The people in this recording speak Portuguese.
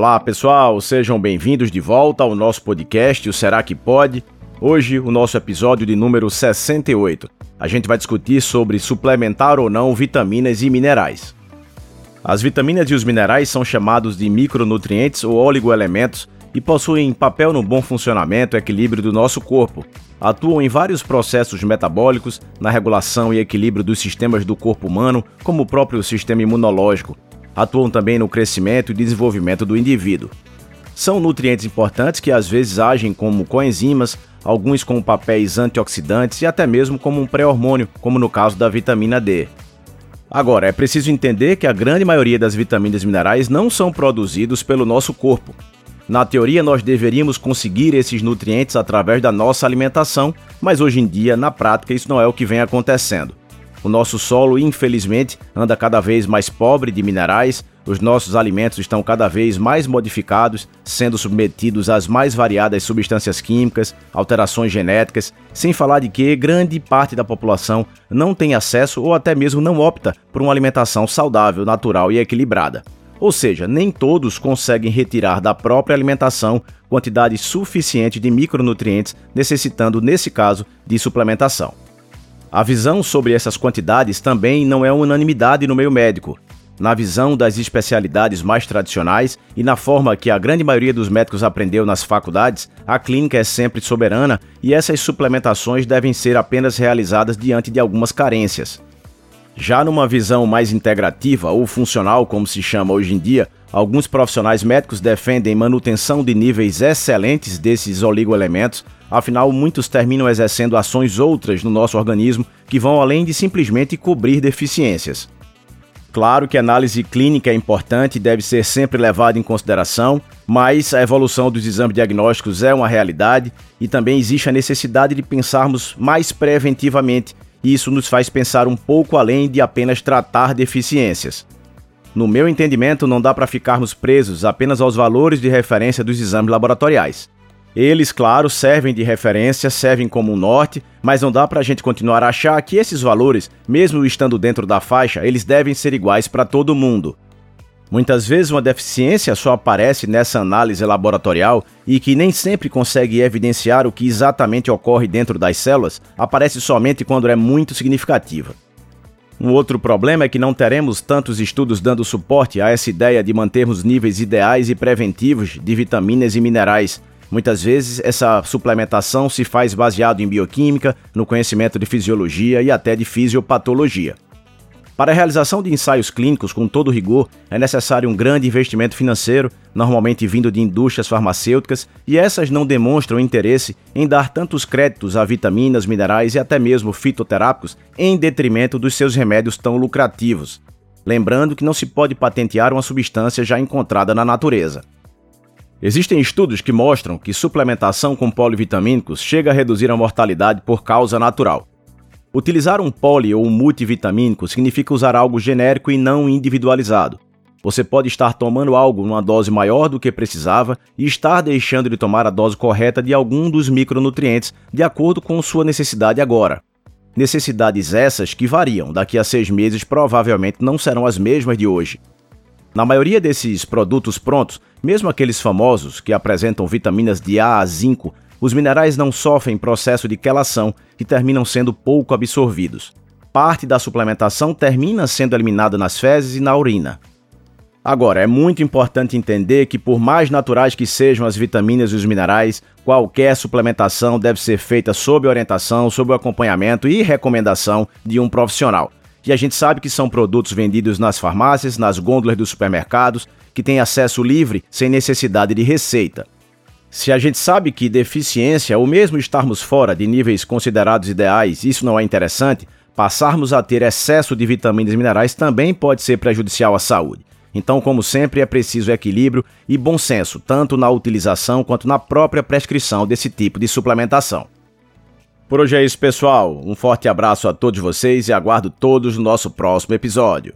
Olá pessoal, sejam bem-vindos de volta ao nosso podcast, o Será que Pode? Hoje, o nosso episódio de número 68. A gente vai discutir sobre suplementar ou não vitaminas e minerais. As vitaminas e os minerais são chamados de micronutrientes ou oligoelementos e possuem papel no bom funcionamento e equilíbrio do nosso corpo. Atuam em vários processos metabólicos, na regulação e equilíbrio dos sistemas do corpo humano, como o próprio sistema imunológico, atuam também no crescimento e desenvolvimento do indivíduo. São nutrientes importantes que às vezes agem como coenzimas, alguns com papéis antioxidantes e até mesmo como um pré-hormônio, como no caso da vitamina D. Agora, é preciso entender que a grande maioria das vitaminas e minerais não são produzidos pelo nosso corpo. Na teoria, nós deveríamos conseguir esses nutrientes através da nossa alimentação, mas hoje em dia, na prática, isso não é o que vem acontecendo. O nosso solo, infelizmente, anda cada vez mais pobre de minerais, os nossos alimentos estão cada vez mais modificados, sendo submetidos às mais variadas substâncias químicas, alterações genéticas, sem falar de que grande parte da população não tem acesso ou até mesmo não opta por uma alimentação saudável, natural e equilibrada. Ou seja, nem todos conseguem retirar da própria alimentação quantidade suficiente de micronutrientes, necessitando, nesse caso, de suplementação. A visão sobre essas quantidades também não é unanimidade no meio médico. Na visão das especialidades mais tradicionais e na forma que a grande maioria dos médicos aprendeu nas faculdades, a clínica é sempre soberana e essas suplementações devem ser apenas realizadas diante de algumas carências. Já numa visão mais integrativa ou funcional, como se chama hoje em dia, alguns profissionais médicos defendem manutenção de níveis excelentes desses oligoelementos Afinal, muitos terminam exercendo ações outras no nosso organismo que vão além de simplesmente cobrir deficiências. Claro que a análise clínica é importante e deve ser sempre levada em consideração, mas a evolução dos exames diagnósticos é uma realidade e também existe a necessidade de pensarmos mais preventivamente, e isso nos faz pensar um pouco além de apenas tratar deficiências. No meu entendimento, não dá para ficarmos presos apenas aos valores de referência dos exames laboratoriais. Eles, claro, servem de referência, servem como um norte, mas não dá para a gente continuar a achar que esses valores, mesmo estando dentro da faixa, eles devem ser iguais para todo mundo. Muitas vezes uma deficiência só aparece nessa análise laboratorial e que nem sempre consegue evidenciar o que exatamente ocorre dentro das células, aparece somente quando é muito significativa. Um outro problema é que não teremos tantos estudos dando suporte a essa ideia de mantermos níveis ideais e preventivos de vitaminas e minerais, Muitas vezes essa suplementação se faz baseado em bioquímica, no conhecimento de fisiologia e até de fisiopatologia. Para a realização de ensaios clínicos com todo rigor, é necessário um grande investimento financeiro, normalmente vindo de indústrias farmacêuticas, e essas não demonstram interesse em dar tantos créditos a vitaminas, minerais e até mesmo fitoterápicos em detrimento dos seus remédios tão lucrativos. Lembrando que não se pode patentear uma substância já encontrada na natureza. Existem estudos que mostram que suplementação com polivitamínicos chega a reduzir a mortalidade por causa natural. Utilizar um poli ou um multivitamínico significa usar algo genérico e não individualizado. Você pode estar tomando algo numa dose maior do que precisava e estar deixando de tomar a dose correta de algum dos micronutrientes de acordo com sua necessidade agora. Necessidades essas que variam, daqui a seis meses provavelmente não serão as mesmas de hoje. Na maioria desses produtos prontos, mesmo aqueles famosos que apresentam vitaminas de A a zinco, os minerais não sofrem processo de quelação e terminam sendo pouco absorvidos. Parte da suplementação termina sendo eliminada nas fezes e na urina. Agora, é muito importante entender que, por mais naturais que sejam as vitaminas e os minerais, qualquer suplementação deve ser feita sob orientação, sob o acompanhamento e recomendação de um profissional. E a gente sabe que são produtos vendidos nas farmácias, nas gôndolas dos supermercados, que têm acesso livre sem necessidade de receita. Se a gente sabe que deficiência, ou mesmo estarmos fora de níveis considerados ideais, isso não é interessante, passarmos a ter excesso de vitaminas e minerais também pode ser prejudicial à saúde. Então, como sempre, é preciso equilíbrio e bom senso, tanto na utilização quanto na própria prescrição desse tipo de suplementação. Por hoje é isso, pessoal. Um forte abraço a todos vocês e aguardo todos no nosso próximo episódio.